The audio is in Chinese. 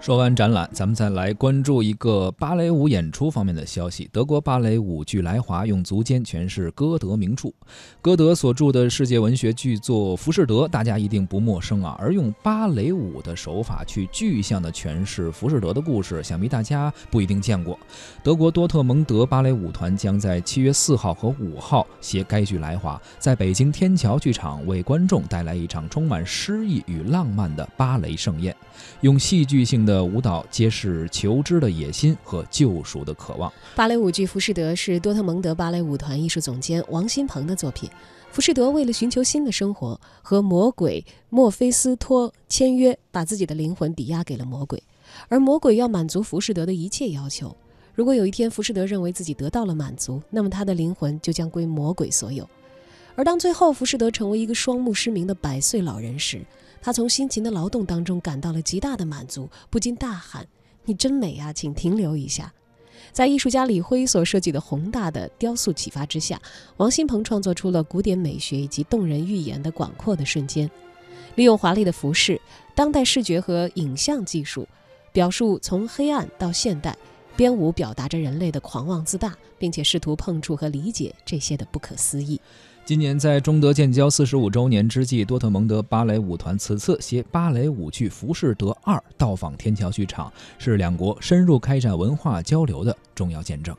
说完展览，咱们再来关注一个芭蕾舞演出方面的消息。德国芭蕾舞剧来华用足尖诠释歌德名著，歌德所著的世界文学巨作《浮士德》，大家一定不陌生啊。而用芭蕾舞的手法去具象的诠释浮士德的故事，想必大家不一定见过。德国多特蒙德芭蕾舞团将在七月四号和五号携该剧来华，在北京天桥剧场为观众带来一场充满诗意与浪漫的芭蕾盛宴，用戏剧性的。的舞蹈揭示求知的野心和救赎的渴望。芭蕾舞剧《浮士德》是多特蒙德芭蕾舞团艺术总监王新鹏的作品。浮士德为了寻求新的生活，和魔鬼墨菲斯托签约，把自己的灵魂抵押给了魔鬼，而魔鬼要满足浮士德的一切要求。如果有一天浮士德认为自己得到了满足，那么他的灵魂就将归魔鬼所有。而当最后浮士德成为一个双目失明的百岁老人时，他从辛勤的劳动当中感到了极大的满足，不禁大喊：“你真美啊，请停留一下。”在艺术家李辉所设计的宏大的雕塑启发之下，王新鹏创作出了古典美学以及动人寓言的广阔的瞬间，利用华丽的服饰、当代视觉和影像技术，表述从黑暗到现代，编舞表达着人类的狂妄自大，并且试图碰触和理解这些的不可思议。今年在中德建交四十五周年之际，多特蒙德芭蕾舞团此次携芭蕾舞剧《浮士德二》到访天桥剧场，是两国深入开展文化交流的重要见证。